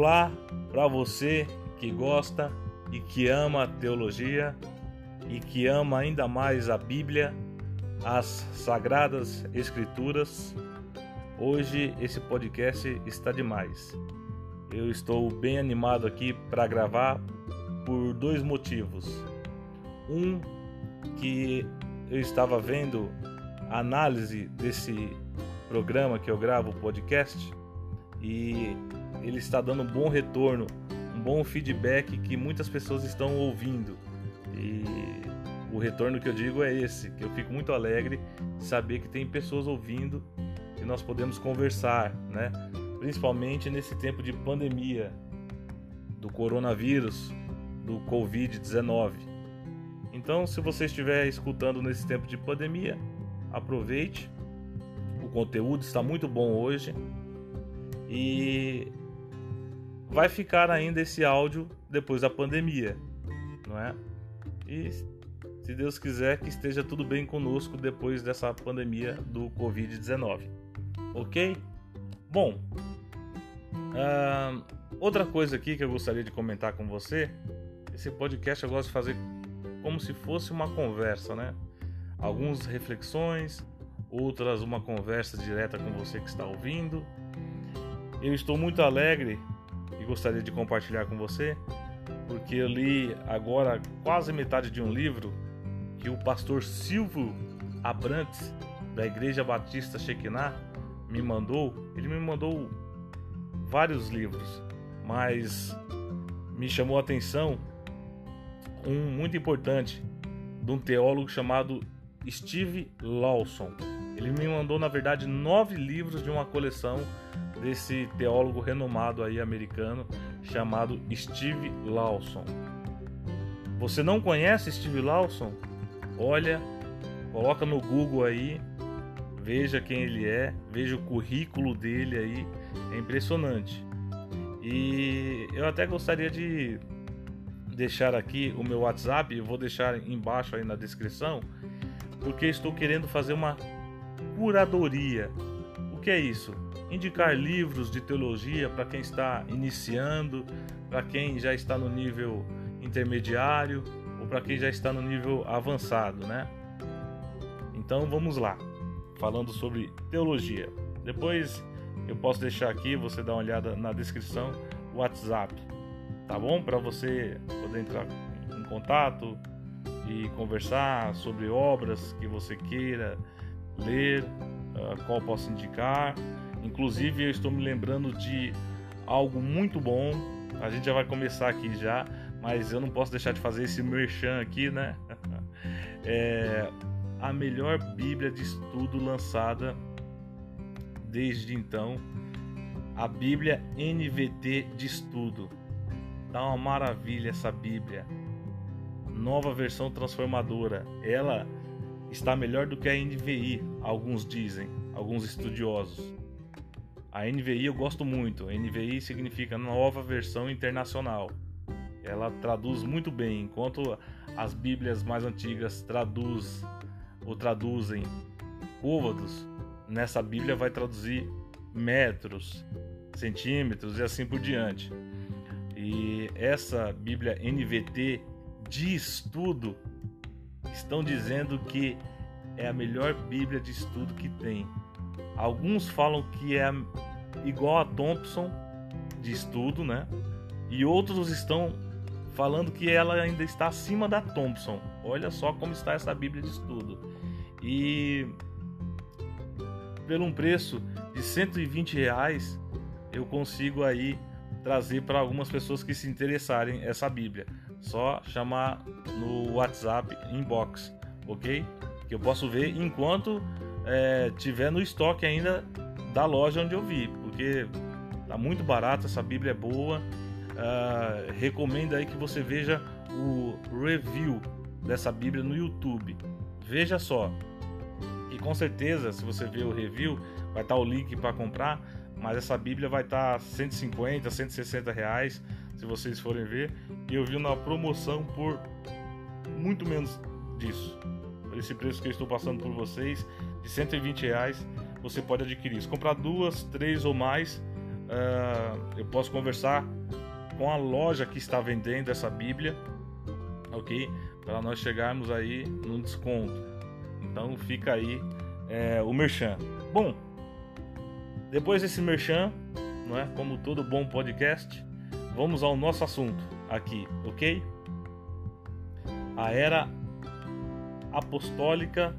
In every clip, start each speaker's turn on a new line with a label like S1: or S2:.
S1: Olá para você que gosta e que ama a teologia e que ama ainda mais a Bíblia, as sagradas escrituras. Hoje esse podcast está demais. Eu estou bem animado aqui para gravar por dois motivos. Um que eu estava vendo a análise desse programa que eu gravo, o podcast, e ele está dando um bom retorno, um bom feedback que muitas pessoas estão ouvindo. E o retorno que eu digo é esse, que eu fico muito alegre de saber que tem pessoas ouvindo e nós podemos conversar, né? Principalmente nesse tempo de pandemia do coronavírus, do COVID-19. Então, se você estiver escutando nesse tempo de pandemia, aproveite conteúdo está muito bom hoje. E vai ficar ainda esse áudio depois da pandemia, não é? E se Deus quiser que esteja tudo bem conosco depois dessa pandemia do Covid-19. Ok? Bom, uh, outra coisa aqui que eu gostaria de comentar com você: esse podcast eu gosto de fazer como se fosse uma conversa, né? Algumas reflexões, outras uma conversa direta com você que está ouvindo. Eu estou muito alegre gostaria de compartilhar com você, porque eu li agora quase metade de um livro que o pastor Silvio Abrantes, da Igreja Batista Shekinah, me mandou. Ele me mandou vários livros, mas me chamou a atenção um muito importante de um teólogo chamado Steve Lawson. Ele me mandou, na verdade, nove livros de uma coleção desse teólogo renomado aí americano chamado Steve Lawson. Você não conhece Steve Lawson? Olha, coloca no Google aí, veja quem ele é, veja o currículo dele aí, é impressionante. E eu até gostaria de deixar aqui o meu WhatsApp, eu vou deixar embaixo aí na descrição, porque estou querendo fazer uma curadoria. O que é isso? Indicar livros de teologia para quem está iniciando, para quem já está no nível intermediário ou para quem já está no nível avançado, né? Então vamos lá, falando sobre teologia. Depois eu posso deixar aqui, você dá uma olhada na descrição, o WhatsApp, tá bom? Para você poder entrar em contato e conversar sobre obras que você queira ler, uh, qual posso indicar. Inclusive, eu estou me lembrando de algo muito bom. A gente já vai começar aqui já, mas eu não posso deixar de fazer esse merchan aqui, né? é a melhor Bíblia de estudo lançada desde então, a Bíblia NVT de estudo. Tá uma maravilha essa Bíblia. Nova versão transformadora. Ela está melhor do que a NVI, alguns dizem, alguns estudiosos. A NVI eu gosto muito. NVI significa Nova Versão Internacional. Ela traduz muito bem, enquanto as Bíblias mais antigas traduz ou traduzem côvados, nessa Bíblia vai traduzir metros, centímetros e assim por diante. E essa Bíblia NVT de estudo estão dizendo que é a melhor Bíblia de estudo que tem. Alguns falam que é igual a Thompson de estudo, né? E outros estão falando que ela ainda está acima da Thompson. Olha só como está essa Bíblia de estudo. E pelo um preço de 120 reais, eu consigo aí trazer para algumas pessoas que se interessarem essa Bíblia. Só chamar no WhatsApp inbox, ok? Que eu posso ver enquanto é, tiver no estoque ainda da loja onde eu vi, porque tá muito barato, essa Bíblia é boa. Uh, recomendo aí que você veja o review dessa Bíblia no YouTube. Veja só. E com certeza, se você ver o review, vai estar tá o link para comprar. Mas essa Bíblia vai estar tá 150, 160 reais se vocês forem ver. E eu vi na promoção por muito menos disso. Esse preço que eu estou passando por vocês, de 120 reais, você pode adquirir. Se comprar duas, três ou mais, uh, eu posso conversar com a loja que está vendendo essa Bíblia, ok? Para nós chegarmos aí num desconto. Então fica aí é, o merchan. Bom, depois desse merchan, não é? Como todo bom podcast, vamos ao nosso assunto aqui, ok? A era apostólica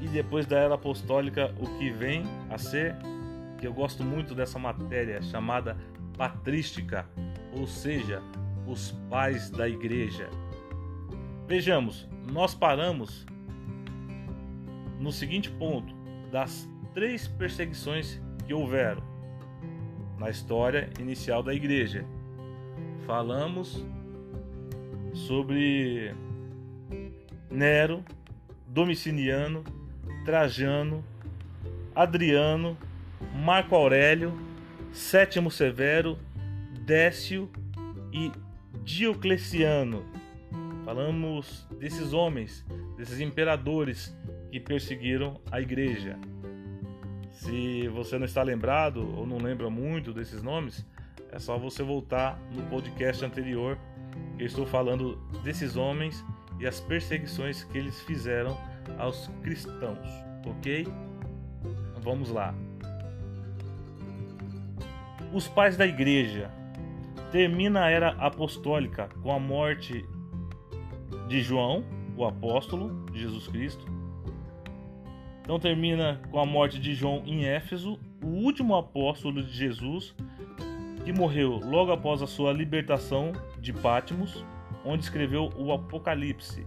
S1: e depois da era apostólica o que vem a ser, que eu gosto muito dessa matéria chamada patrística, ou seja, os pais da igreja. Vejamos, nós paramos no seguinte ponto das três perseguições que houveram na história inicial da igreja. Falamos sobre Nero, Domiciliano, Trajano, Adriano, Marco Aurélio, Sétimo Severo, Décio e Diocleciano. Falamos desses homens, desses imperadores que perseguiram a igreja. Se você não está lembrado ou não lembra muito desses nomes, é só você voltar no podcast anterior. Eu estou falando desses homens e as perseguições que eles fizeram aos cristãos, ok? Vamos lá. Os pais da igreja. Termina a era apostólica com a morte de João, o apóstolo Jesus Cristo. Então termina com a morte de João em Éfeso, o último apóstolo de Jesus, que morreu logo após a sua libertação de Pátimos onde escreveu o Apocalipse.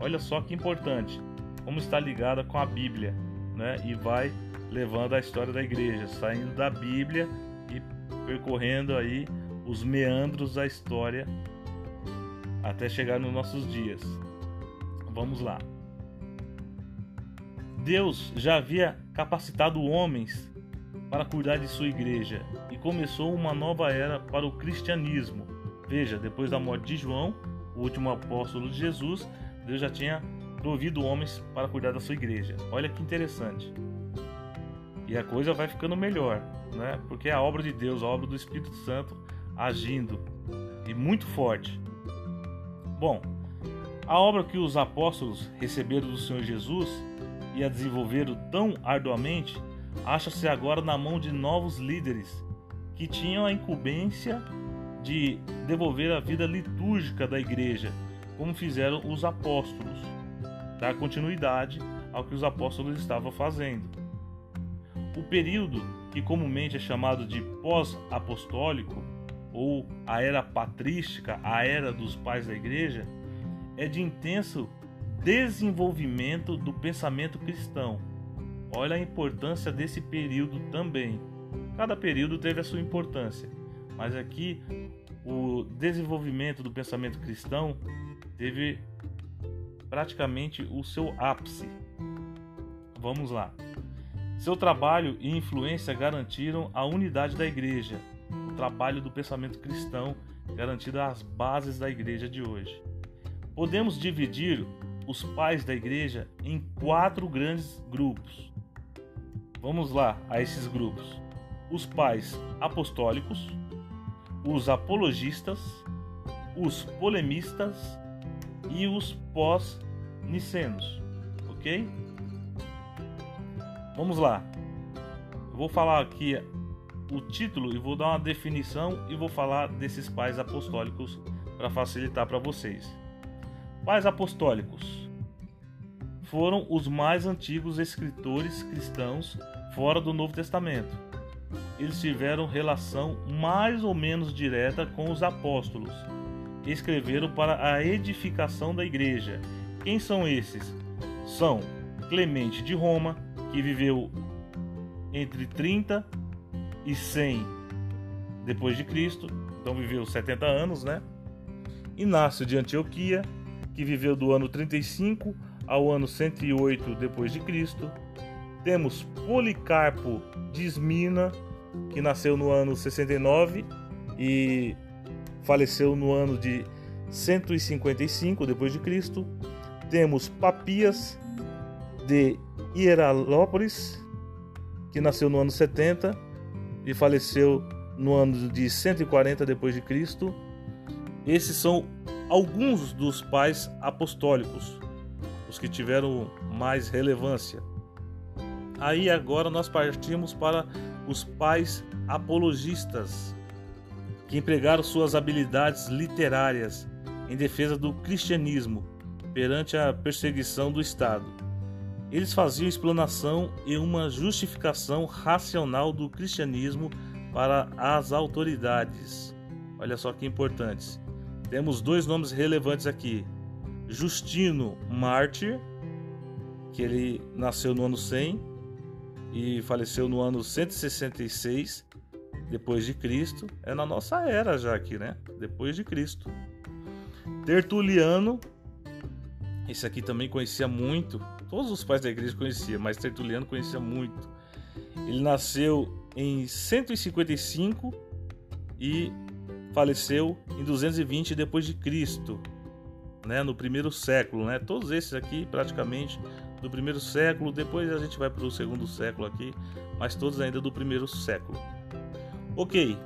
S1: Olha só que importante, como está ligada com a Bíblia, né? E vai levando a história da igreja, saindo da Bíblia e percorrendo aí os meandros da história até chegar nos nossos dias. Vamos lá. Deus já havia capacitado homens para cuidar de sua igreja e começou uma nova era para o cristianismo Veja, depois da morte de João, o último apóstolo de Jesus, Deus já tinha provido homens para cuidar da sua igreja. Olha que interessante. E a coisa vai ficando melhor, né? Porque é a obra de Deus, a obra do Espírito Santo agindo e muito forte. Bom, a obra que os apóstolos receberam do Senhor Jesus e a desenvolveram tão arduamente acha-se agora na mão de novos líderes que tinham a incumbência de devolver a vida litúrgica da igreja, como fizeram os apóstolos, dar continuidade ao que os apóstolos estavam fazendo. O período que comumente é chamado de pós-apostólico ou a era patrística, a era dos pais da igreja, é de intenso desenvolvimento do pensamento cristão. Olha a importância desse período também. Cada período teve a sua importância, mas aqui o desenvolvimento do pensamento cristão teve praticamente o seu ápice. Vamos lá. Seu trabalho e influência garantiram a unidade da igreja. O trabalho do pensamento cristão garantiram as bases da igreja de hoje. Podemos dividir os pais da igreja em quatro grandes grupos. Vamos lá a esses grupos: os pais apostólicos, os apologistas, os polemistas e os pós-nicenos, ok? Vamos lá. Eu vou falar aqui o título e vou dar uma definição e vou falar desses pais apostólicos para facilitar para vocês. Pais apostólicos foram os mais antigos escritores cristãos fora do Novo Testamento eles tiveram relação mais ou menos direta com os apóstolos. Escreveram para a edificação da igreja. Quem são esses? São Clemente de Roma, que viveu entre 30 e 100 depois de Cristo, então viveu 70 anos, né? Inácio de Antioquia, que viveu do ano 35 ao ano 108 depois de Cristo. Temos Policarpo de Esmina, que nasceu no ano 69 e faleceu no ano de 155 depois de Cristo. Temos Papias de Hieralópolis, que nasceu no ano 70 e faleceu no ano de 140 depois de Cristo. Esses são alguns dos pais apostólicos, os que tiveram mais relevância. Aí agora nós partimos para os pais apologistas, que empregaram suas habilidades literárias em defesa do cristianismo perante a perseguição do Estado. Eles faziam explanação e uma justificação racional do cristianismo para as autoridades. Olha só que importantes. Temos dois nomes relevantes aqui: Justino Mártir, que ele nasceu no ano 100 e faleceu no ano 166 depois de Cristo. É na nossa era já aqui, né? Depois de Cristo. Tertuliano, esse aqui também conhecia muito. Todos os pais da igreja conheciam, mas Tertuliano conhecia muito. Ele nasceu em 155 e faleceu em 220 depois de Cristo, né, no primeiro século, né? Todos esses aqui praticamente do primeiro século, depois a gente vai para o segundo século aqui, mas todos ainda do primeiro século. OK.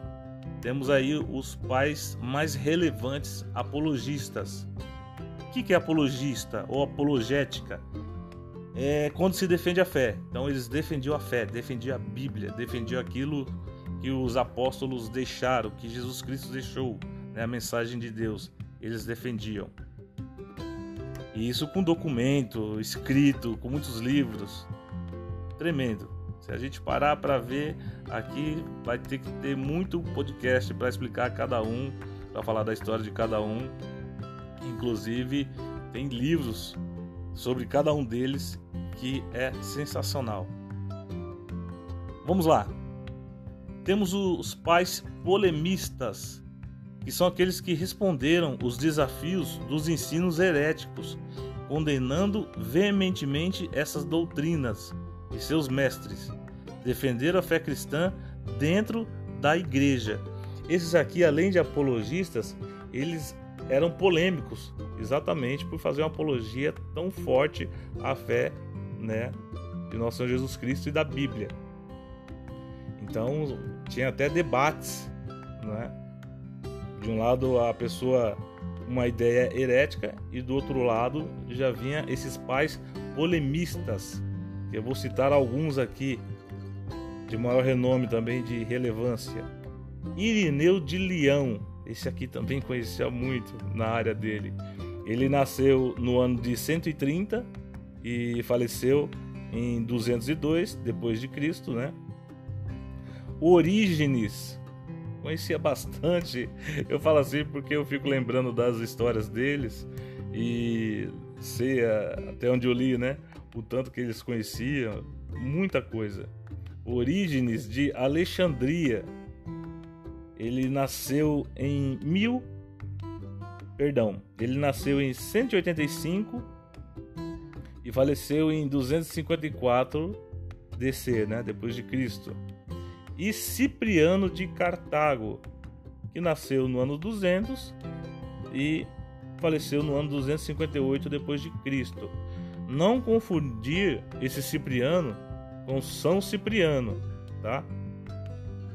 S1: Temos aí os pais mais relevantes apologistas. O que é apologista ou apologética? É quando se defende a fé. Então eles defendiam a fé, defendiam a Bíblia, defendiam aquilo que os apóstolos deixaram, que Jesus Cristo deixou, né, a mensagem de Deus, eles defendiam. E isso com documento, escrito, com muitos livros. Tremendo. Se a gente parar para ver, aqui vai ter que ter muito podcast para explicar cada um, para falar da história de cada um. Inclusive, tem livros sobre cada um deles que é sensacional. Vamos lá. Temos os pais polemistas, que são aqueles que responderam os desafios dos ensinos heréticos, condenando veementemente essas doutrinas e seus mestres, defenderam a fé cristã dentro da igreja. Esses aqui, além de apologistas, eles eram polêmicos, exatamente por fazer uma apologia tão forte à fé, né, de nosso Senhor Jesus Cristo e da Bíblia. Então, tinha até debates, né? De um lado a pessoa uma ideia herética e do outro lado já vinha esses pais polemistas. Eu vou citar alguns aqui de maior renome também de relevância. Irineu de Leão, esse aqui também conhecia muito na área dele. Ele nasceu no ano de 130 e faleceu em 202 depois de Cristo, né? Orígenes. Conhecia bastante. Eu falo assim porque eu fico lembrando das histórias deles e sei até onde eu li, né? O tanto que eles conheciam, muita coisa. Orígenes de Alexandria. Ele nasceu em mil, perdão, ele nasceu em 185 e faleceu em 254 DC, né, depois de Cristo e Cipriano de Cartago, que nasceu no ano 200 e faleceu no ano 258 depois de Cristo. Não confundir esse Cipriano com São Cipriano, tá?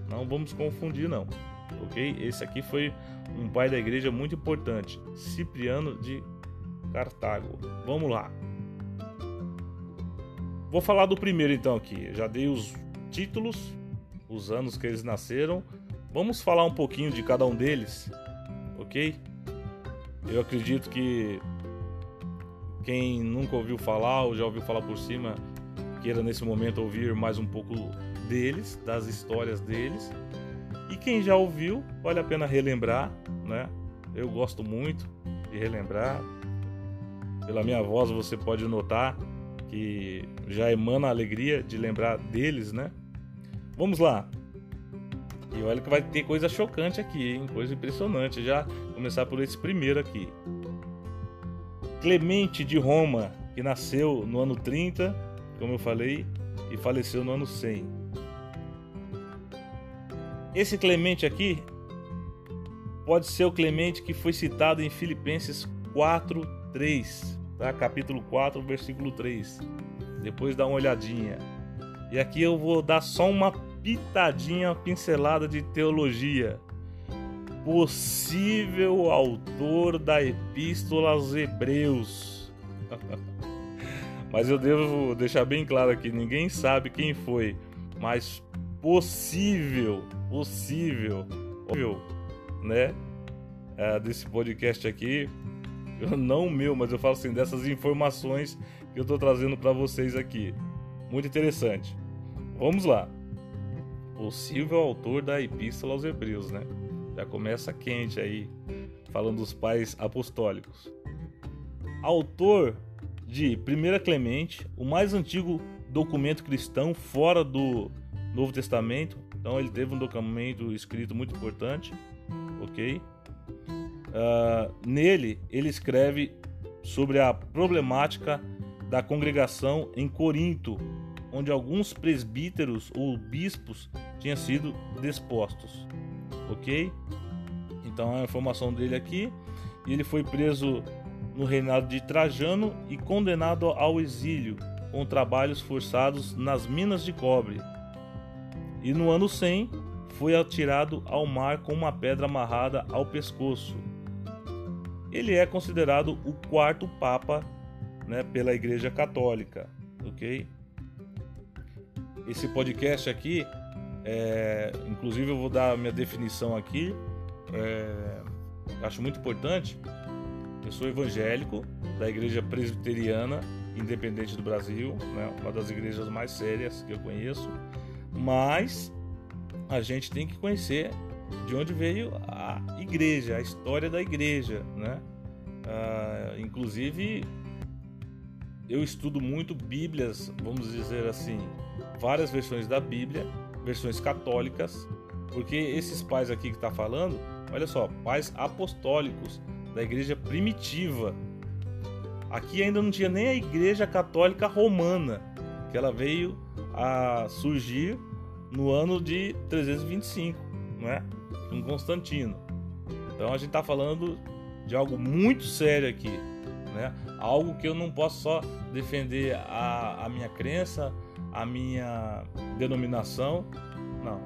S1: Não vamos confundir não, ok? Esse aqui foi um pai da igreja muito importante, Cipriano de Cartago. Vamos lá. Vou falar do primeiro então aqui. Já dei os títulos os anos que eles nasceram. Vamos falar um pouquinho de cada um deles, ok? Eu acredito que quem nunca ouviu falar ou já ouviu falar por cima, queira nesse momento ouvir mais um pouco deles, das histórias deles. E quem já ouviu, vale a pena relembrar, né? Eu gosto muito de relembrar. Pela minha voz você pode notar que já emana a alegria de lembrar deles, né? Vamos lá. E olha que vai ter coisa chocante aqui, hein? Coisa impressionante. Já começar por esse primeiro aqui. Clemente de Roma, que nasceu no ano 30, como eu falei, e faleceu no ano 100. Esse Clemente aqui pode ser o Clemente que foi citado em Filipenses 4, 3, tá? capítulo 4, versículo 3. Depois dá uma olhadinha. E aqui eu vou dar só uma pitadinha, pincelada de teologia. Possível autor da Epístola aos Hebreus. mas eu devo deixar bem claro aqui: ninguém sabe quem foi, mas possível, possível, né? É, desse podcast aqui, não meu, mas eu falo assim dessas informações que eu estou trazendo para vocês aqui. Muito interessante. Vamos lá. Possível autor da Epístola aos Hebreus, né? Já começa quente aí, falando dos pais apostólicos. Autor de 1 Clemente, o mais antigo documento cristão fora do Novo Testamento. Então ele teve um documento escrito muito importante, ok? Uh, nele ele escreve sobre a problemática da congregação em Corinto, onde alguns presbíteros ou bispos tinham sido despostos, ok? Então a informação dele aqui. Ele foi preso no reinado de Trajano e condenado ao exílio com trabalhos forçados nas minas de cobre e no ano 100 foi atirado ao mar com uma pedra amarrada ao pescoço. Ele é considerado o quarto papa né, pela Igreja Católica, ok? Esse podcast aqui, é, inclusive eu vou dar minha definição aqui, é, acho muito importante. Eu sou evangélico da Igreja Presbiteriana Independente do Brasil, né, uma das igrejas mais sérias que eu conheço. Mas a gente tem que conhecer de onde veio a igreja, a história da igreja, né? Ah, inclusive, eu estudo muito Bíblias, vamos dizer assim, várias versões da Bíblia, versões católicas, porque esses pais aqui que está falando, olha só, pais apostólicos da igreja primitiva. Aqui ainda não tinha nem a igreja católica romana, que ela veio a surgir no ano de 325, não é? Com Constantino. Então a gente está falando de algo muito sério aqui, né? Algo que eu não posso só defender a, a minha crença, a minha denominação, não.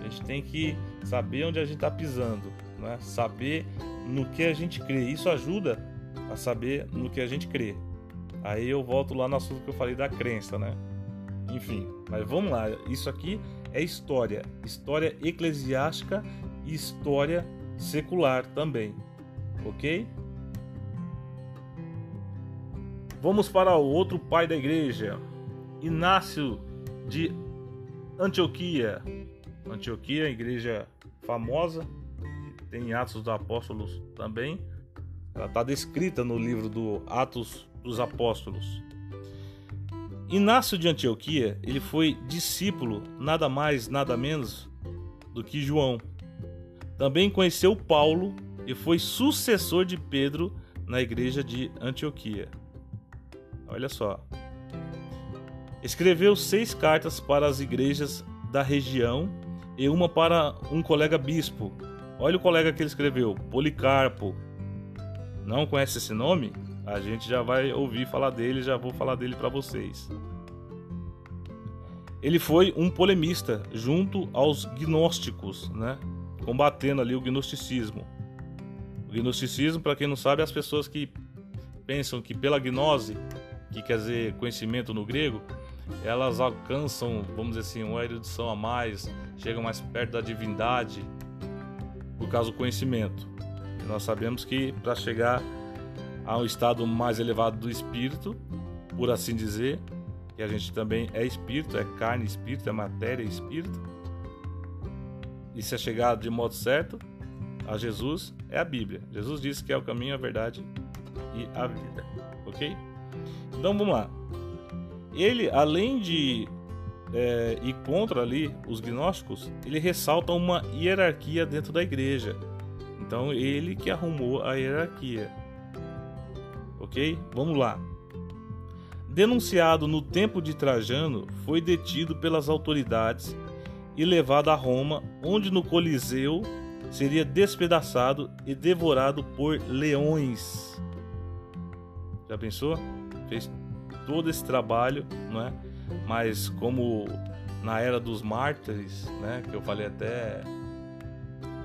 S1: A gente tem que saber onde a gente está pisando, né? Saber no que a gente crê. Isso ajuda a saber no que a gente crê. Aí eu volto lá no assunto que eu falei da crença, né? Enfim, mas vamos lá. Isso aqui é história, história eclesiástica e história secular também, ok? Vamos para o outro pai da igreja, Inácio de Antioquia. Antioquia, igreja famosa, tem Atos dos Apóstolos também. Ela está descrita no livro do Atos dos Apóstolos. Inácio de Antioquia, ele foi discípulo nada mais, nada menos do que João. Também conheceu Paulo e foi sucessor de Pedro na igreja de Antioquia. Olha só. Escreveu seis cartas para as igrejas da região e uma para um colega bispo. Olha o colega que ele escreveu, Policarpo. Não conhece esse nome? A gente já vai ouvir falar dele, já vou falar dele para vocês. Ele foi um polemista junto aos gnósticos, né? combatendo ali o gnosticismo. O gnosticismo, para quem não sabe, é as pessoas que pensam que pela gnose, que quer dizer conhecimento no grego, elas alcançam, vamos dizer assim, uma erudição a mais, chegam mais perto da divindade por causa do conhecimento. E nós sabemos que para chegar a um estado mais elevado do espírito, por assim dizer, que a gente também é espírito, é carne, espírito, é matéria, espírito. E se é chegado de modo certo a Jesus, é a Bíblia. Jesus disse que é o caminho, a verdade e a vida. Ok? Então vamos lá. Ele, além de é, ir contra ali os gnósticos, ele ressalta uma hierarquia dentro da igreja. Então ele que arrumou a hierarquia ok? Vamos lá. Denunciado no tempo de Trajano, foi detido pelas autoridades e levado a Roma, onde no Coliseu seria despedaçado e devorado por leões. Já pensou? Fez todo esse trabalho, não é? Mas como na era dos mártires, né, que eu falei até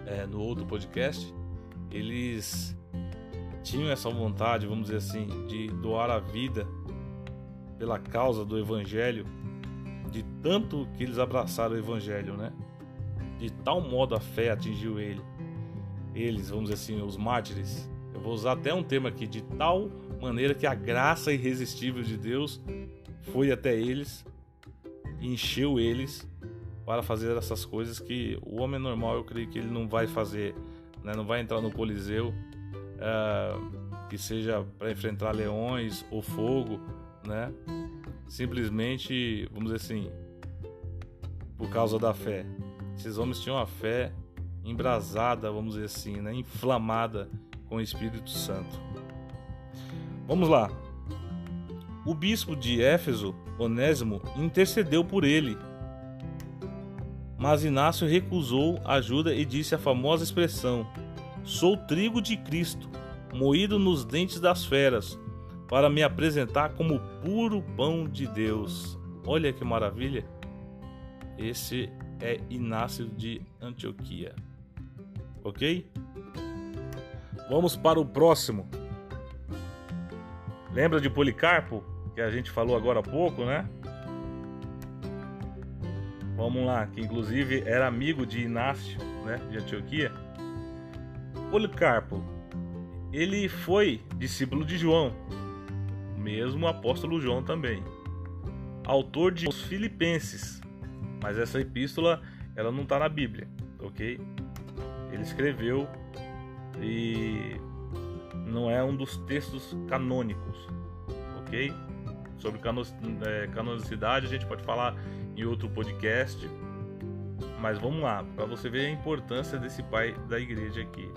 S1: é, no outro podcast, eles tinham essa vontade, vamos dizer assim, de doar a vida pela causa do evangelho, de tanto que eles abraçaram o evangelho, né? De tal modo a fé atingiu ele. Eles, vamos dizer assim, os mártires. Eu vou usar até um termo aqui, de tal maneira que a graça irresistível de Deus foi até eles, encheu eles para fazer essas coisas que o homem normal eu creio que ele não vai fazer, né? não vai entrar no Coliseu uh, que seja para enfrentar leões ou fogo, né? Simplesmente, vamos dizer assim, por causa da fé. Esses homens tinham a fé embrasada, vamos dizer assim, né? inflamada com o Espírito Santo. Vamos lá. O bispo de Éfeso, Onésimo, intercedeu por ele mas Inácio recusou ajuda e disse a famosa expressão: Sou trigo de Cristo, moído nos dentes das feras, para me apresentar como puro pão de Deus. Olha que maravilha! Esse é Inácio de Antioquia. Ok? Vamos para o próximo. Lembra de Policarpo, que a gente falou agora há pouco, né? Vamos lá, que inclusive era amigo de Inácio, né, de Antioquia. Policarpo, ele foi discípulo de João, mesmo apóstolo João também. Autor de Os Filipenses, mas essa epístola ela não está na Bíblia, ok? Ele escreveu e não é um dos textos canônicos, ok? Sobre é, canonicidade a gente pode falar em outro podcast. Mas vamos lá, para você ver a importância desse pai da igreja aqui.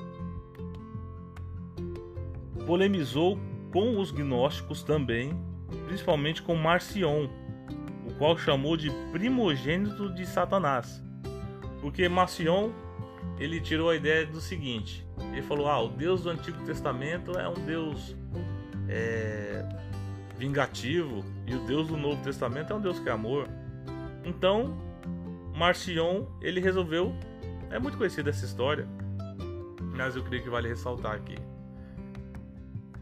S1: Polemizou com os gnósticos também, principalmente com Marcion, o qual chamou de primogênito de Satanás. Porque Marcion ele tirou a ideia do seguinte: ele falou, ah, o Deus do Antigo Testamento é um Deus é, vingativo e o Deus do Novo Testamento é um Deus que é amor. Então, Marcion, ele resolveu, é muito conhecida essa história, mas eu creio que vale ressaltar aqui.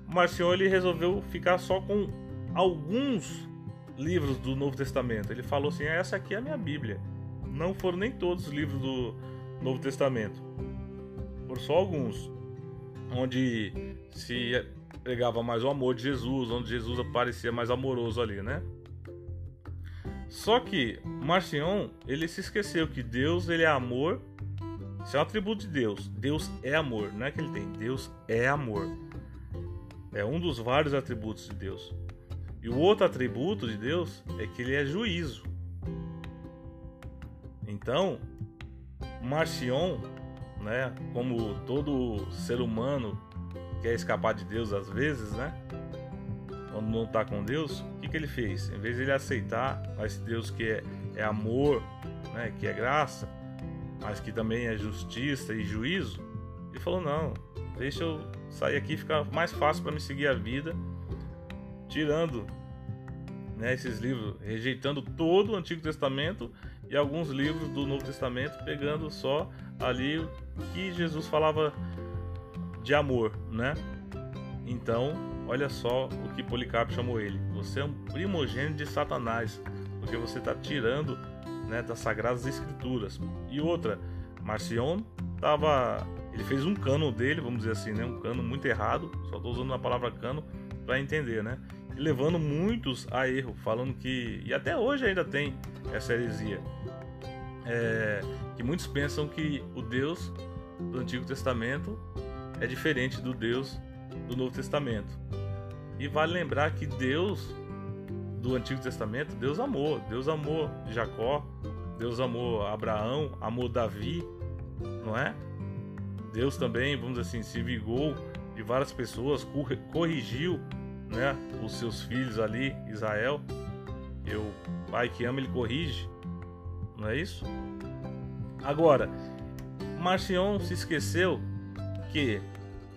S1: Marcion ele resolveu ficar só com alguns livros do Novo Testamento. Ele falou assim: essa aqui é a minha Bíblia. Não foram nem todos os livros do Novo Testamento, por só alguns, onde se pregava mais o amor de Jesus, onde Jesus aparecia mais amoroso ali, né? Só que Marcion, ele se esqueceu que Deus, ele é amor. Isso é um atributo de Deus. Deus é amor, não é que ele tem. Deus é amor. É um dos vários atributos de Deus. E o outro atributo de Deus é que ele é juízo. Então, Marcion, né, como todo ser humano quer escapar de Deus às vezes, né? quando não está com Deus, o que, que ele fez? Em vez de ele aceitar esse Deus que é, é amor, né, que é graça, mas que também é justiça e juízo, ele falou: não, deixa eu sair aqui, fica mais fácil para me seguir a vida, tirando né, esses livros, rejeitando todo o Antigo Testamento e alguns livros do Novo Testamento, pegando só ali que Jesus falava de amor, né? Então, olha só o que Policarpo chamou ele. Você é um primogênito de Satanás, porque você está tirando né, das Sagradas Escrituras. E outra, Marcion estava. Ele fez um cano dele, vamos dizer assim, né? Um cano muito errado. Só estou usando a palavra cano para entender, né? E levando muitos a erro, falando que. E até hoje ainda tem essa heresia. É, muitos pensam que o Deus do Antigo Testamento é diferente do Deus do Novo Testamento. E vale lembrar que Deus do Antigo Testamento, Deus amou, Deus amou Jacó, Deus amou Abraão, amou Davi, não é? Deus também, vamos dizer assim, se vigou de várias pessoas, corrigiu, né, os seus filhos ali, Israel. E o pai que ama, ele corrige, não é isso? Agora, Marcion se esqueceu que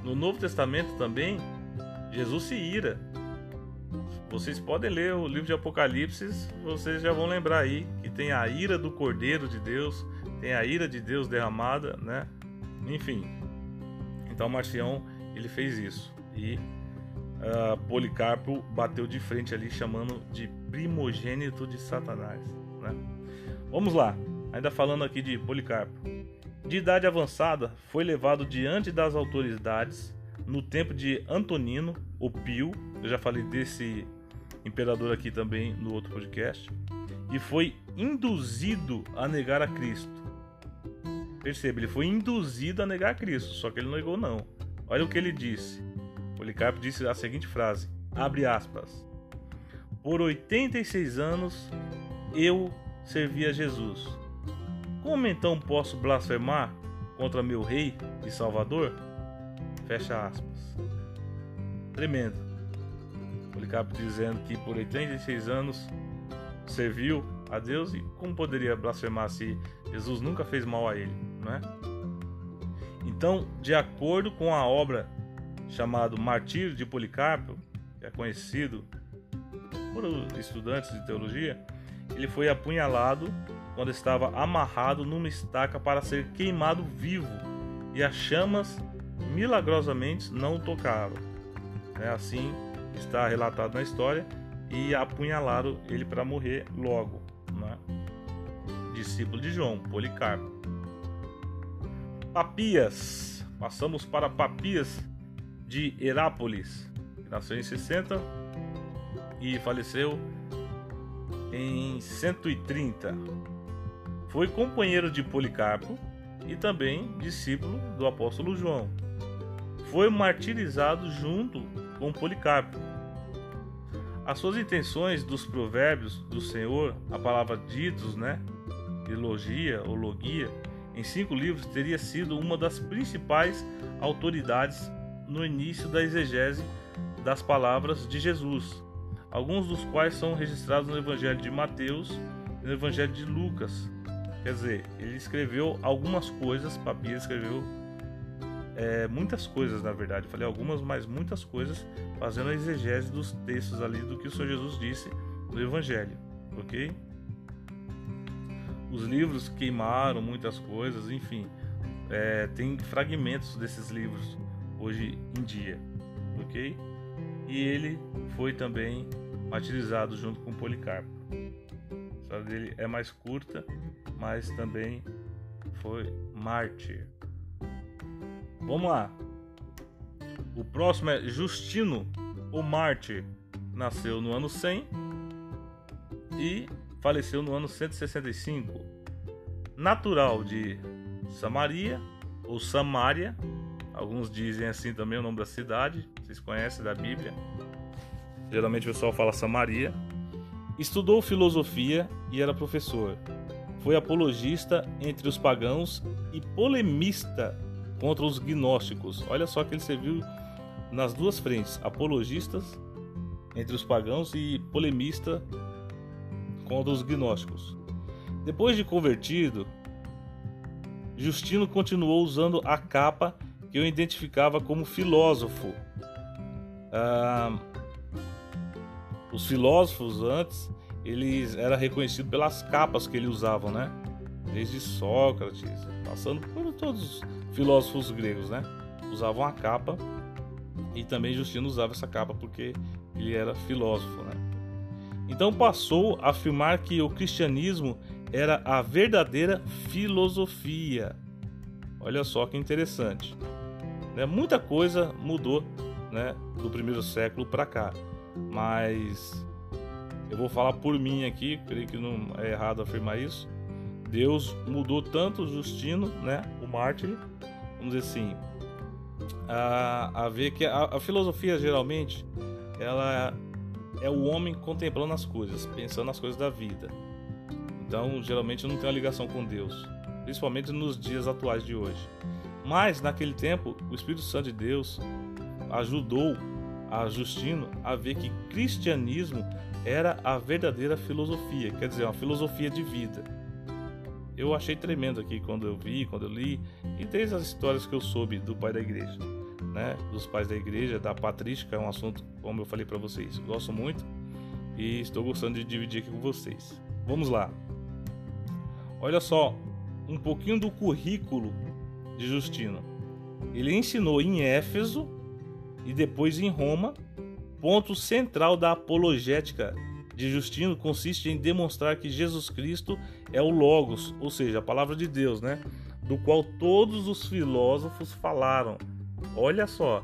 S1: no Novo Testamento também, Jesus se ira. vocês podem ler o livro de Apocalipse, vocês já vão lembrar aí que tem a ira do Cordeiro de Deus, tem a ira de Deus derramada, né? Enfim. Então Marcião ele fez isso e uh, Policarpo bateu de frente ali chamando de primogênito de Satanás, né? Vamos lá. Ainda falando aqui de Policarpo. De idade avançada, foi levado diante das autoridades no tempo de Antonino, o Pio, eu já falei desse imperador aqui também no outro podcast, e foi induzido a negar a Cristo. Perceba, ele foi induzido a negar a Cristo, só que ele não negou não. Olha o que ele disse. Policarpo disse a seguinte frase, abre aspas. Por 86 anos eu servi a Jesus. Como então posso blasfemar contra meu rei e salvador? Fecha aspas. Tremendo. Policarpo dizendo que por 86 anos serviu a Deus e como poderia blasfemar se Jesus nunca fez mal a ele, não é? Então, de acordo com a obra chamado Martírio de Policarpo, que é conhecido por estudantes de teologia, ele foi apunhalado quando estava amarrado numa estaca para ser queimado vivo e as chamas milagrosamente não o tocaram. É assim está relatado na história e apunhalaram ele para morrer logo. Né? Discípulo de João, Policarpo. Papias. Passamos para Papias de Herápolis, que nasceu em 60 e faleceu em 130. Foi companheiro de Policarpo e também discípulo do apóstolo João. Foi martirizado junto com Policarpo as suas intenções dos provérbios do Senhor, a palavra ditos, né? Elogia ou logia, em cinco livros teria sido uma das principais autoridades no início da exegese das palavras de Jesus, alguns dos quais são registrados no Evangelho de Mateus e no Evangelho de Lucas. Quer dizer, ele escreveu algumas coisas, Papias escreveu é, muitas coisas, na verdade. Falei algumas, mas muitas coisas, fazendo a exegese dos textos ali do que o Senhor Jesus disse no Evangelho, ok? Os livros queimaram muitas coisas, enfim, é, tem fragmentos desses livros hoje em dia, ok? E ele foi também martirizado junto com Policarpo. A história dele é mais curta, mas também foi mártir. Vamos lá. O próximo é Justino, o Marte. Nasceu no ano 100 e faleceu no ano 165. Natural de Samaria ou Samaria, alguns dizem assim também o nome da cidade, vocês conhecem da Bíblia. Geralmente o pessoal fala Samaria. Estudou filosofia e era professor. Foi apologista entre os pagãos e polemista contra os gnósticos. Olha só que ele serviu nas duas frentes, apologistas entre os pagãos e polemista contra os gnósticos. Depois de convertido, Justino continuou usando a capa que o identificava como filósofo. Ah, os filósofos antes eles era reconhecido pelas capas que ele usavam, né? Desde Sócrates, passando por todos filósofos gregos, né? Usavam a capa e também Justino usava essa capa porque ele era filósofo, né? Então passou a afirmar que o cristianismo era a verdadeira filosofia. Olha só que interessante. Né? Muita coisa mudou né, do primeiro século para cá, mas eu vou falar por mim aqui, creio que não é errado afirmar isso. Deus mudou tanto Justino, né, o mártir, vamos dizer assim, a, a ver que a, a filosofia geralmente ela é o homem contemplando as coisas, pensando nas coisas da vida. Então, geralmente não tem uma ligação com Deus, principalmente nos dias atuais de hoje. Mas naquele tempo, o Espírito Santo de Deus ajudou a Justino a ver que cristianismo era a verdadeira filosofia, quer dizer, uma filosofia de vida eu achei tremendo aqui quando eu vi, quando eu li, e desde as histórias que eu soube do pai da igreja, né? Dos pais da igreja, da patrística, é um assunto, como eu falei para vocês, gosto muito. e estou gostando de dividir aqui com vocês. Vamos lá. Olha só um pouquinho do currículo de Justino. Ele ensinou em Éfeso e depois em Roma. Ponto central da apologética de Justino consiste em demonstrar que Jesus Cristo é o Logos, ou seja, a palavra de Deus, né? Do qual todos os filósofos falaram. Olha só,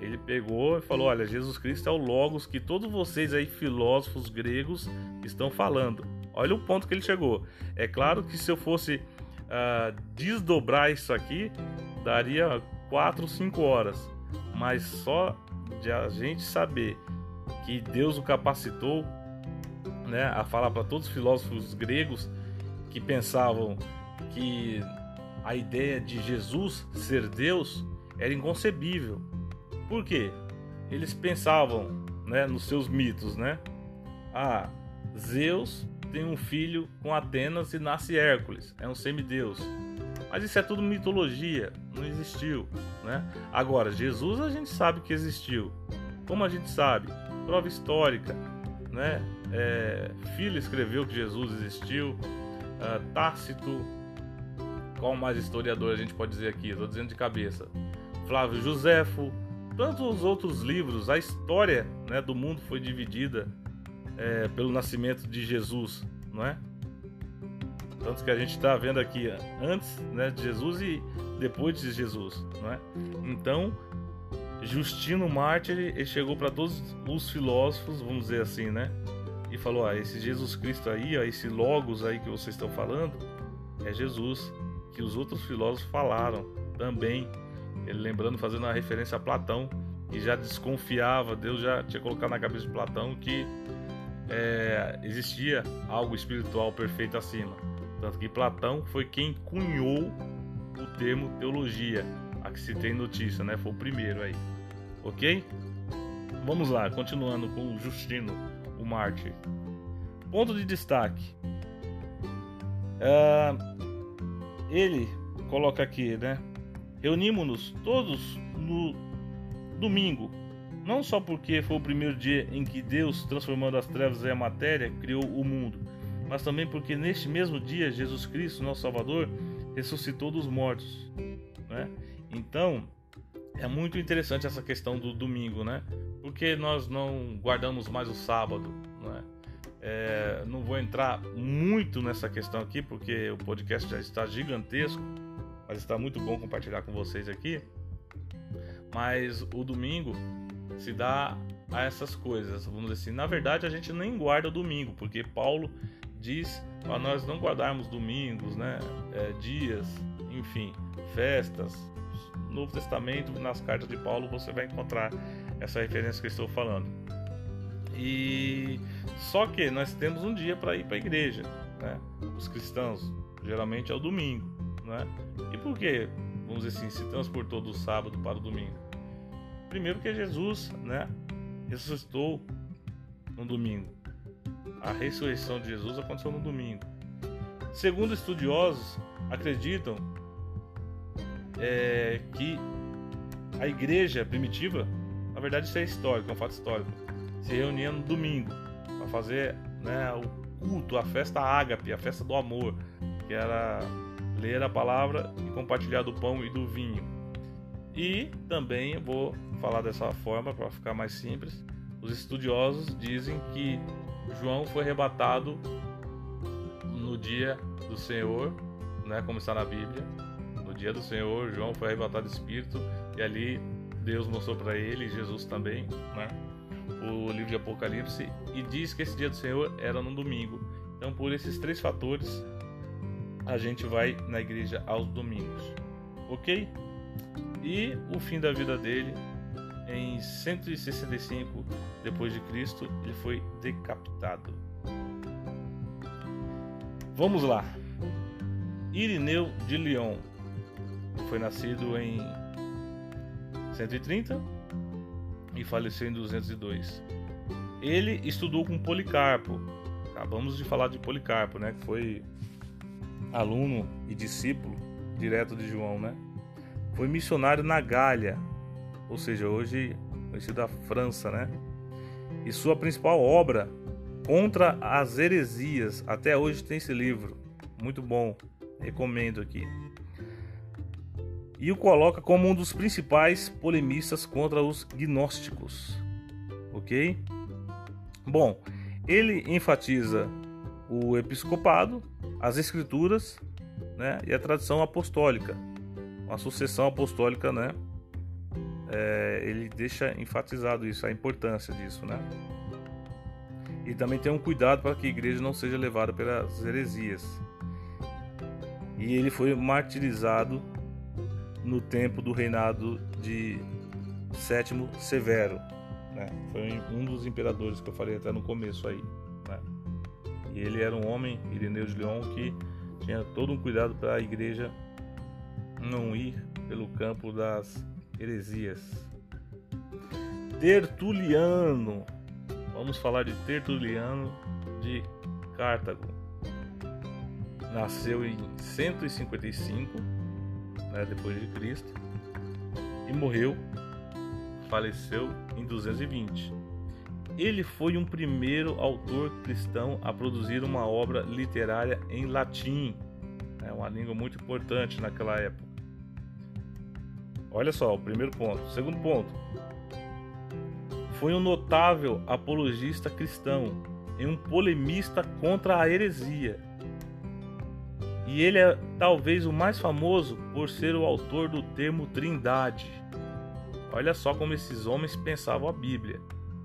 S1: ele pegou e falou: Olha, Jesus Cristo é o Logos que todos vocês aí, filósofos gregos, estão falando. Olha o ponto que ele chegou. É claro que se eu fosse uh, desdobrar isso aqui, daria 4, 5 horas. Mas só de a gente saber que Deus o capacitou né, a falar para todos os filósofos gregos que pensavam que a ideia de Jesus ser Deus era inconcebível. Por quê? Eles pensavam né, nos seus mitos, né? Ah, Zeus tem um filho com Atenas e nasce Hércules, é um semideus. Mas isso é tudo mitologia, não existiu, né? Agora, Jesus a gente sabe que existiu. Como a gente sabe? Prova histórica, né? É, Filho escreveu que Jesus existiu, uh, Tácito, qual mais historiador a gente pode dizer aqui? Estou dizendo de cabeça. Flávio Joséfo, tantos outros livros. A história né, do mundo foi dividida é, pelo nascimento de Jesus, não é? Tanto que a gente está vendo aqui antes né, de Jesus e depois de Jesus, não é? Então, Justino Mártir ele chegou para todos os filósofos, vamos dizer assim, né? E falou: ah, esse Jesus Cristo aí, ó, esse Logos aí que vocês estão falando, é Jesus, que os outros filósofos falaram também. Ele lembrando, fazendo uma referência a Platão, que já desconfiava, Deus já tinha colocado na cabeça de Platão que é, existia algo espiritual perfeito acima. Tanto que Platão foi quem cunhou o termo teologia, a que se tem notícia, né? Foi o primeiro aí. Ok? Vamos lá, continuando com Justino, o Marte. Ponto de destaque. Uh, ele coloca aqui, né? Reunimos-nos todos no domingo, não só porque foi o primeiro dia em que Deus, transformando as trevas em matéria, criou o mundo, mas também porque neste mesmo dia Jesus Cristo, nosso Salvador, ressuscitou dos mortos. Né? Então, é muito interessante essa questão do domingo, né? Porque nós não guardamos mais o sábado, né? É, não vou entrar muito nessa questão aqui, porque o podcast já está gigantesco, mas está muito bom compartilhar com vocês aqui. Mas o domingo se dá a essas coisas, vamos dizer assim. Na verdade, a gente nem guarda o domingo, porque Paulo diz para nós não guardarmos domingos, né? É, dias, enfim, festas. No Novo Testamento, nas cartas de Paulo, você vai encontrar essa referência que eu estou falando. E só que nós temos um dia para ir para a igreja, né? Os cristãos geralmente é o domingo, né? E por que, vamos dizer assim, se transportou do sábado para o domingo? Primeiro que Jesus, né, ressuscitou no domingo. A ressurreição de Jesus aconteceu no domingo. Segundo estudiosos, acreditam é, que a igreja primitiva, na verdade isso é histórico, é um fato histórico, se reunia no domingo para fazer né, o culto, a festa ágape, a festa do amor, que era ler a palavra e compartilhar do pão e do vinho. E também vou falar dessa forma para ficar mais simples. Os estudiosos dizem que João foi arrebatado no dia do Senhor, né, como está na Bíblia. No dia do Senhor, João foi arrebatado do Espírito e ali Deus mostrou para ele, Jesus também, né, o livro de Apocalipse e diz que esse dia do Senhor era no domingo. Então, por esses três fatores, a gente vai na igreja aos domingos, ok? E o fim da vida dele, em 165 depois de Cristo, ele foi decapitado. Vamos lá. Irineu de Lyon foi nascido em 130 e faleceu em 202. Ele estudou com Policarpo. Acabamos de falar de Policarpo, né, que foi aluno e discípulo direto de João, né? Foi missionário na Gália, ou seja, hoje conhecido da França, né? E sua principal obra contra as heresias. Até hoje tem esse livro, muito bom, recomendo aqui. E o coloca como um dos principais polemistas contra os gnósticos. Ok? Bom, ele enfatiza o episcopado, as escrituras né, e a tradição apostólica, a sucessão apostólica, né? É, ele deixa enfatizado isso, a importância disso, né? E também tem um cuidado para que a igreja não seja levada pelas heresias. E ele foi martirizado no tempo do reinado de Sétimo Severo. Né? Foi um dos imperadores que eu falei até no começo aí. Né? E ele era um homem, Ireneu de Leão, que tinha todo um cuidado para a igreja não ir pelo campo das heresias. Tertuliano. Vamos falar de Tertuliano de Cartago. Nasceu em 155, né, depois de Cristo, e morreu, faleceu em 220. Ele foi um primeiro autor cristão a produzir uma obra literária em latim, é uma língua muito importante naquela época. Olha só, o primeiro ponto. Segundo ponto. Foi um notável apologista cristão e um polemista contra a heresia. E ele é talvez o mais famoso por ser o autor do termo Trindade. Olha só como esses homens pensavam a Bíblia.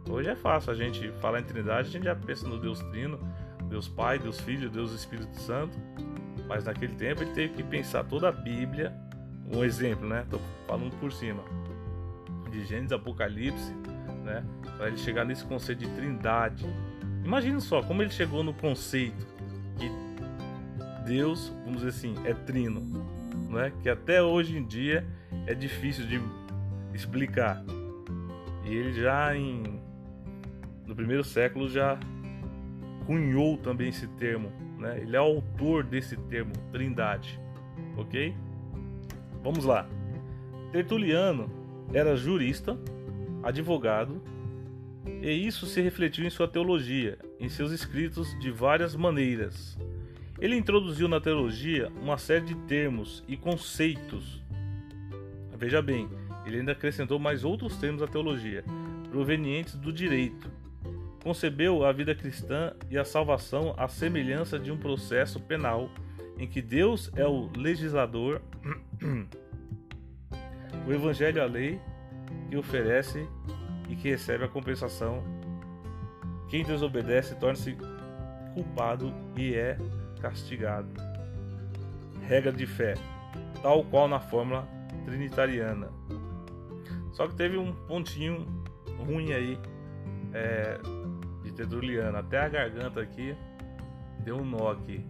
S1: Hoje é fácil a gente falar em Trindade, a gente já pensa no Deus Trino, Deus Pai, Deus Filho, Deus Espírito Santo. Mas naquele tempo ele teve que pensar toda a Bíblia um exemplo, né? Tô falando por cima de Gênesis, Apocalipse, né? Para ele chegar nesse conceito de Trindade. Imagina só como ele chegou no conceito que Deus, vamos dizer assim, é trino, né? Que até hoje em dia é difícil de explicar. E ele já em no primeiro século já cunhou também esse termo, né? Ele é autor desse termo, Trindade, ok? Vamos lá. Tertuliano era jurista, advogado, e isso se refletiu em sua teologia, em seus escritos de várias maneiras. Ele introduziu na teologia uma série de termos e conceitos. Veja bem, ele ainda acrescentou mais outros termos à teologia, provenientes do direito. Concebeu a vida cristã e a salvação à semelhança de um processo penal em que Deus é o legislador, o Evangelho é a lei que oferece e que recebe a compensação. Quem desobedece torna-se culpado e é castigado. Regra de fé, tal qual na fórmula trinitariana. Só que teve um pontinho ruim aí é, de Tertuliano. Até a garganta aqui deu um nó aqui.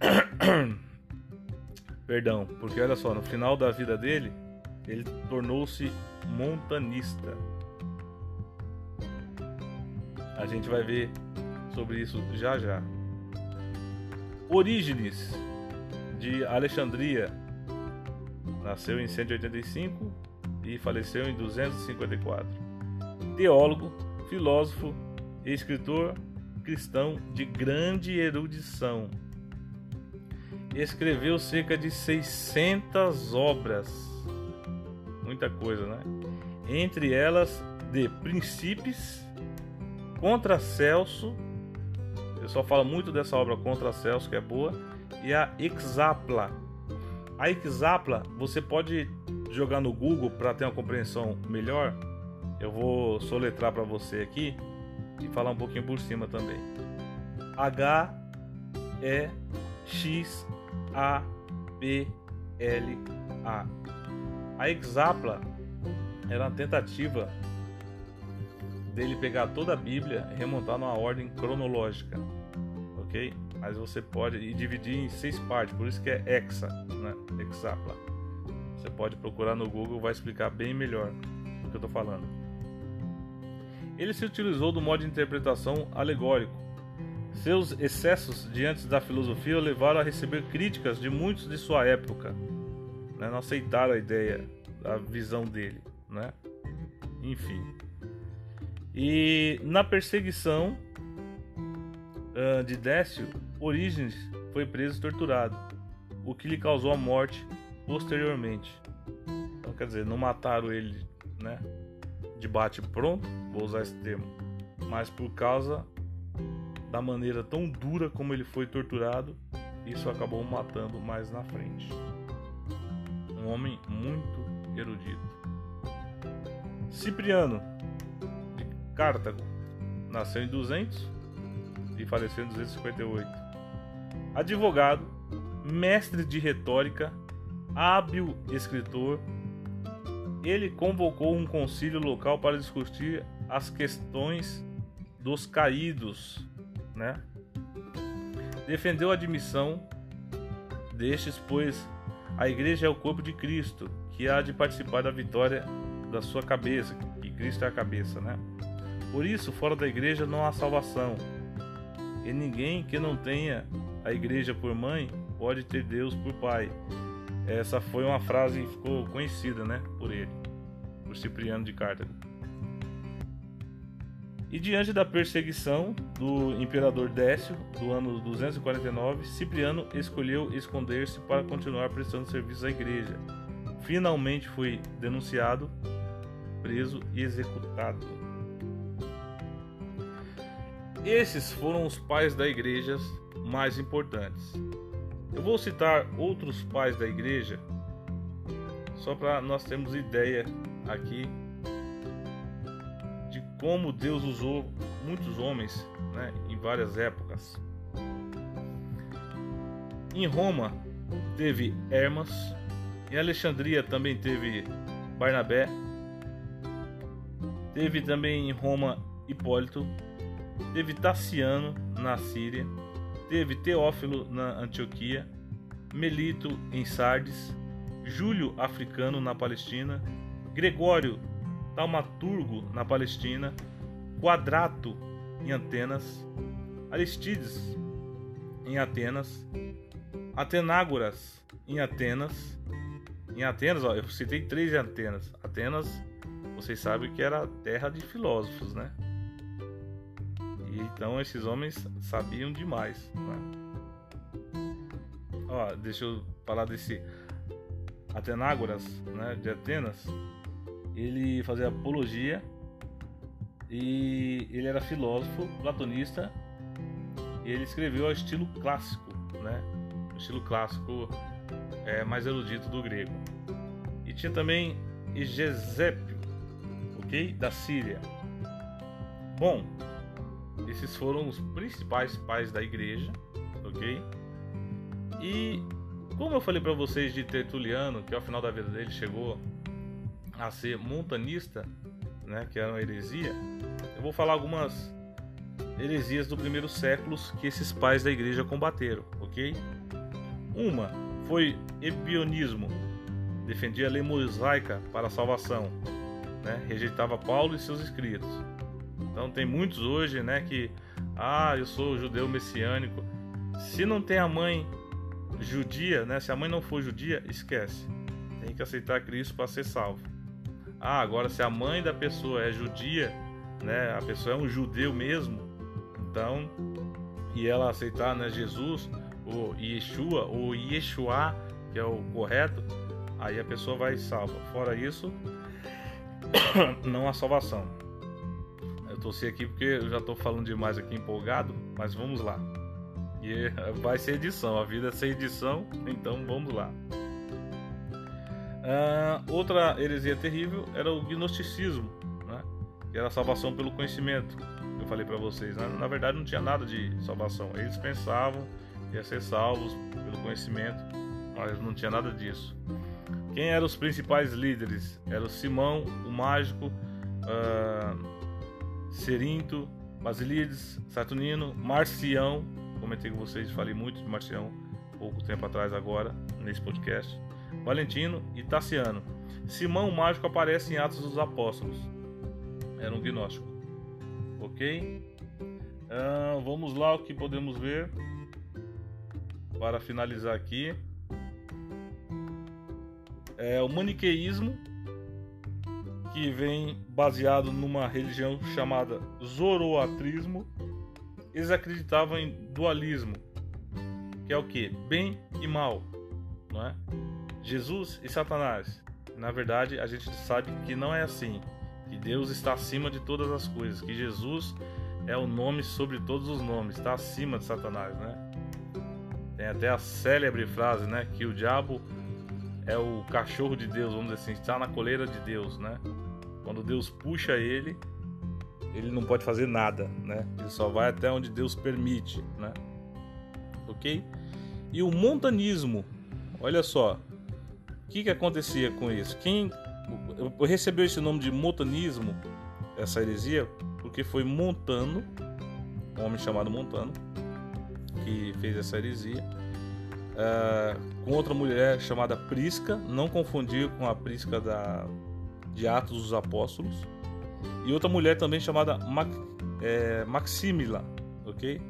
S1: Perdão, porque olha só, no final da vida dele, ele tornou-se montanista. A gente vai ver sobre isso já já. Orígenes de Alexandria nasceu em 185 e faleceu em 254. Teólogo, filósofo e escritor cristão de grande erudição escreveu cerca de 600 obras. Muita coisa, né? Entre elas de Princípios, Contra Celso, eu só falo muito dessa obra Contra Celso, que é boa, e a Exapla. A Exapla, você pode jogar no Google para ter uma compreensão melhor. Eu vou soletrar para você aqui e falar um pouquinho por cima também. H E X a B L A. A Exapla era uma tentativa dele pegar toda a Bíblia e remontar numa ordem cronológica, ok? Mas você pode e dividir em seis partes, por isso que é hexa, né? Exapla. Você pode procurar no Google, vai explicar bem melhor do que eu estou falando. Ele se utilizou do modo de interpretação alegórico, seus excessos diante da filosofia o levaram a receber críticas de muitos de sua época. Né? Não aceitaram a ideia, a visão dele. Né? Enfim. E na perseguição uh, de Décio, Orígenes foi preso e torturado, o que lhe causou a morte posteriormente. Então, quer dizer, não mataram ele, né? De bate pronto, vou usar esse termo, mas por causa da maneira tão dura como ele foi torturado, isso acabou matando mais na frente. Um homem muito erudito. Cipriano de Cartago nasceu em 200 e faleceu em 258. Advogado, mestre de retórica, hábil escritor, ele convocou um concílio local para discutir as questões dos caídos, né? Defendeu a admissão destes, pois a igreja é o corpo de Cristo, que há de participar da vitória da sua cabeça, que Cristo é a cabeça, né? Por isso, fora da igreja não há salvação. E ninguém que não tenha a igreja por mãe pode ter Deus por pai. Essa foi uma frase que ficou conhecida, né, por ele, por Cipriano de Cartago. E diante da perseguição do imperador Décio, do ano 249, Cipriano escolheu esconder-se para continuar prestando serviço à igreja. Finalmente foi denunciado preso e executado. Esses foram os pais da igreja mais importantes. Eu vou citar outros pais da igreja só para nós termos ideia aqui como Deus usou muitos homens né, em várias épocas. Em Roma teve Hermas, em Alexandria também teve Barnabé, Teve também em Roma Hipólito, teve Tassiano na Síria, teve Teófilo na Antioquia, Melito em Sardes, Júlio Africano na Palestina, Gregório Taumaturgo na Palestina, Quadrato em Atenas, Aristides em Atenas, Atenágoras em Atenas. Em Atenas, ó, eu citei três em Atenas. Atenas vocês sabem que era terra de filósofos, né? E então esses homens sabiam demais. Né? Ó, deixa eu falar desse Atenágoras, né, de Atenas. Ele fazia apologia e ele era filósofo platonista. E ele escreveu ao estilo clássico, né? O estilo clássico é mais erudito do grego. E tinha também Egesépio, ok? Da Síria. Bom, esses foram os principais pais da igreja, ok? E como eu falei para vocês de Tertuliano, que ao final da vida dele chegou a ser montanista, né, que era uma heresia, eu vou falar algumas heresias do primeiro século que esses pais da igreja combateram, ok? Uma foi ebionismo, defendia a lei mosaica para a salvação né, rejeitava Paulo e seus escritos. Então tem muitos hoje, né, que ah, eu sou judeu messiânico. Se não tem a mãe judia, né, se a mãe não for judia, esquece. Tem que aceitar Cristo para ser salvo. Ah, agora se a mãe da pessoa é judia, né, a pessoa é um judeu mesmo, então e ela aceitar, né, Jesus ou Yeshua ou Yeshua, que é o correto, aí a pessoa vai salva. Fora isso, não há salvação. Eu torci aqui porque eu já estou falando demais aqui empolgado, mas vamos lá. E vai ser edição, a vida é sem edição, então vamos lá. Uh, outra heresia terrível era o gnosticismo, né? que era a salvação pelo conhecimento. Eu falei para vocês, né? na verdade não tinha nada de salvação. Eles pensavam que ia ser salvos pelo conhecimento, mas não tinha nada disso. Quem eram os principais líderes? Era o Simão, o Mágico, uh, Serinto, Basilides, Saturnino, Marcião. Comentei com vocês, falei muito de Marcião pouco tempo atrás agora nesse podcast. Valentino e Tassiano. Simão o Mágico aparece em Atos dos Apóstolos. Era um gnóstico. Ok? Uh, vamos lá o que podemos ver para finalizar aqui é o maniqueísmo, que vem baseado numa religião chamada Zoroatrismo. eles acreditavam em dualismo, que é o que? Bem e mal, não é? Jesus e Satanás. Na verdade, a gente sabe que não é assim, que Deus está acima de todas as coisas, que Jesus é o nome sobre todos os nomes, está acima de Satanás, né? Tem até a célebre frase, né, que o diabo é o cachorro de Deus, vamos dizer assim, está na coleira de Deus, né? Quando Deus puxa ele, ele não pode fazer nada, né? Ele só vai até onde Deus permite, né? Ok? E o montanismo, olha só, que, que acontecia com isso? Quem recebeu esse nome de montanismo, essa heresia, porque foi Montano, um homem chamado Montano, que fez essa heresia, uh, com outra mulher chamada Prisca, não confundir com a Prisca da, de Atos dos Apóstolos, e outra mulher também chamada Mac, é, Maximila, ok?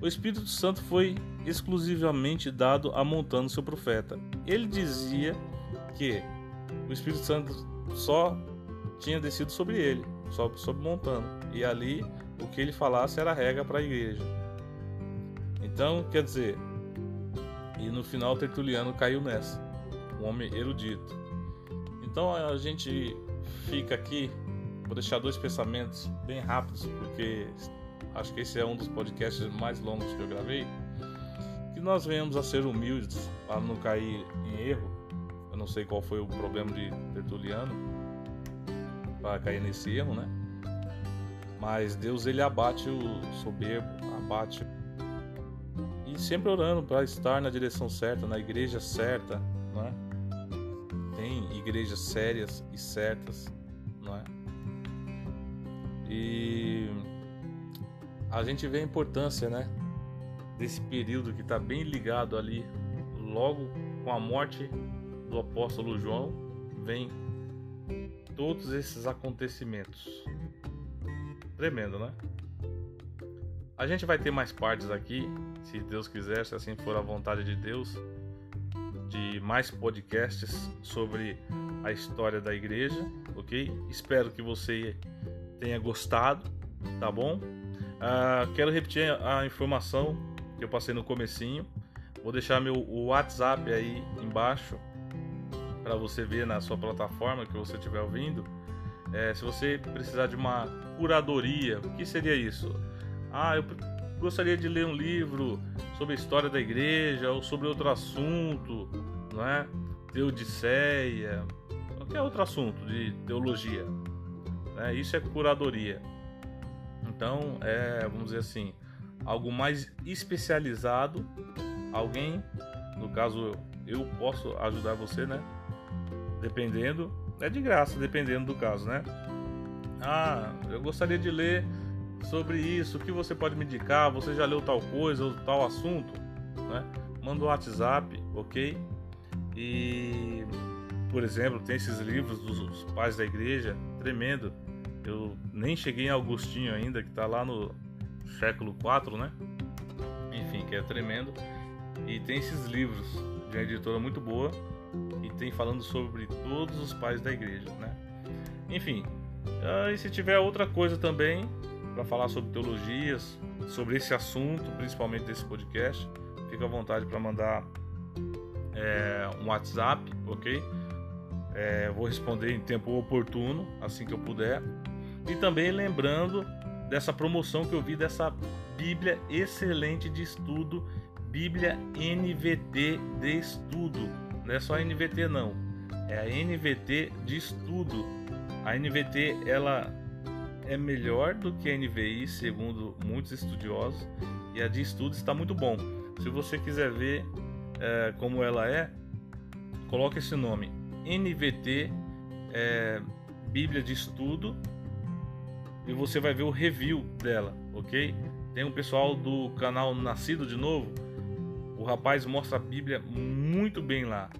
S1: O Espírito Santo foi exclusivamente dado a Montano, seu profeta. Ele dizia que o Espírito Santo só tinha descido sobre ele, sobre, sobre Montano, e ali o que ele falasse era regra para a igreja. Então, quer dizer, e no final Tertuliano caiu nessa, um homem erudito. Então a gente fica aqui Vou deixar dois pensamentos bem rápidos, porque acho que esse é um dos podcasts mais longos que eu gravei. Que nós venhamos a ser humildes para não cair em erro. Não sei qual foi o problema de Tertuliano para cair nesse erro, né? Mas Deus ele abate o soberbo, abate e sempre orando para estar na direção certa, na igreja certa, não é? Tem igrejas sérias e certas, não é? E a gente vê a importância, né, desse período que está bem ligado ali, logo com a morte do apóstolo João, vem todos esses acontecimentos. Tremendo, né? A gente vai ter mais partes aqui, se Deus quiser, se assim for a vontade de Deus, de mais podcasts sobre a história da igreja, ok? Espero que você tenha gostado, tá bom? Uh, quero repetir a informação que eu passei no comecinho. Vou deixar meu WhatsApp aí embaixo para você ver na sua plataforma que você estiver ouvindo. É, se você precisar de uma curadoria, o que seria isso? Ah, eu gostaria de ler um livro sobre a história da igreja ou sobre outro assunto, não é? Teodiceia, qualquer outro assunto de teologia. Né? Isso é curadoria. Então, é, vamos dizer assim, algo mais especializado, alguém, no caso eu posso ajudar você, né? Dependendo, é de graça, dependendo do caso, né? Ah, eu gostaria de ler sobre isso, o que você pode me indicar? Você já leu tal coisa ou tal assunto? Né? Manda um WhatsApp, ok? E, por exemplo, tem esses livros dos pais da igreja, tremendo. Eu nem cheguei em Augustinho ainda, que está lá no século IV, né? Enfim, que é tremendo. E tem esses livros de uma editora muito boa e tem falando sobre todos os pais da igreja, né? Enfim, uh, e se tiver outra coisa também para falar sobre teologias, sobre esse assunto, principalmente desse podcast, fica à vontade para mandar é, um WhatsApp, ok? É, vou responder em tempo oportuno, assim que eu puder. E também lembrando dessa promoção que eu vi dessa Bíblia excelente de estudo, Bíblia NVT de estudo. Não é só NVT não, é a NVT de estudo. A NVT ela é melhor do que a NVI, segundo muitos estudiosos, e a de estudo está muito bom. Se você quiser ver é, como ela é, coloque esse nome: NVT é, Bíblia de Estudo e você vai ver o review dela, ok? Tem um pessoal do canal Nascido de Novo, o rapaz mostra a Bíblia muito bem lá,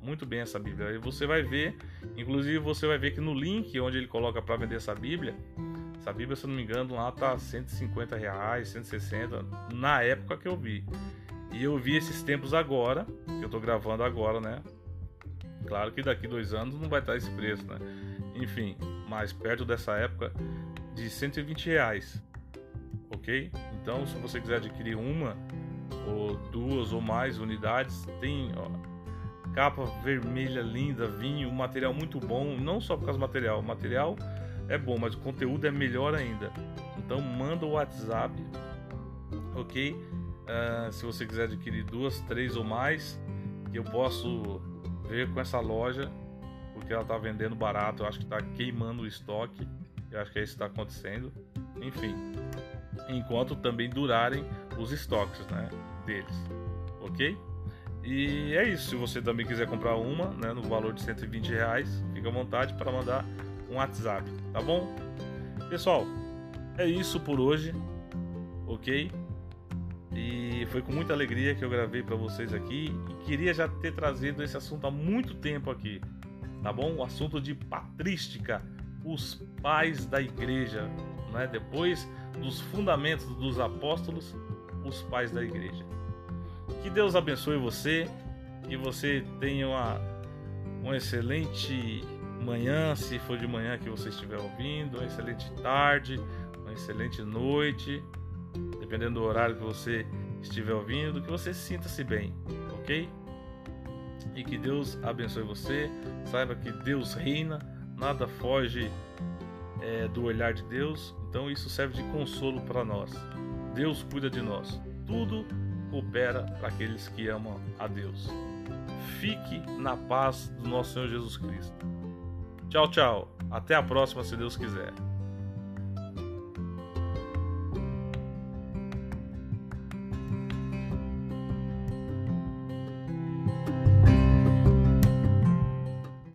S1: muito bem essa Bíblia. E você vai ver, inclusive você vai ver que no link onde ele coloca para vender essa Bíblia, essa Bíblia, se eu não me engano, lá tá 150 reais, 160, na época que eu vi. E eu vi esses tempos agora, que eu tô gravando agora, né? Claro que daqui dois anos não vai estar esse preço, né? Enfim, mas perto dessa época de 120 reais, ok? Então, se você quiser adquirir uma ou duas ou mais unidades, tem ó, capa vermelha linda, vinho, material muito bom, não só por causa do material, o material é bom, mas o conteúdo é melhor ainda. Então manda o WhatsApp, ok? Uh, se você quiser adquirir duas, três ou mais, que eu posso ver com essa loja, porque ela está vendendo barato, eu acho que está queimando o estoque, eu acho que é isso que está acontecendo. Enfim, enquanto também durarem os estoques né, deles, ok? E é isso. Se você também quiser comprar uma, né, no valor de 120 reais, fica à vontade para mandar um WhatsApp, tá bom? Pessoal, é isso por hoje, ok? E foi com muita alegria que eu gravei para vocês aqui e queria já ter trazido esse assunto há muito tempo aqui, tá bom? O assunto de patrística, os pais da igreja, né? Depois dos fundamentos dos apóstolos, os pais da igreja. Que Deus abençoe você, que você tenha uma, uma excelente manhã, se for de manhã que você estiver ouvindo, uma excelente tarde, uma excelente noite, dependendo do horário que você estiver ouvindo, que você sinta-se bem, ok? E que Deus abençoe você, saiba que Deus reina, nada foge é, do olhar de Deus, então isso serve de consolo para nós. Deus cuida de nós, tudo coopera para aqueles que amam a Deus. Fique na paz do nosso Senhor Jesus Cristo. Tchau, tchau. Até a próxima, se Deus quiser.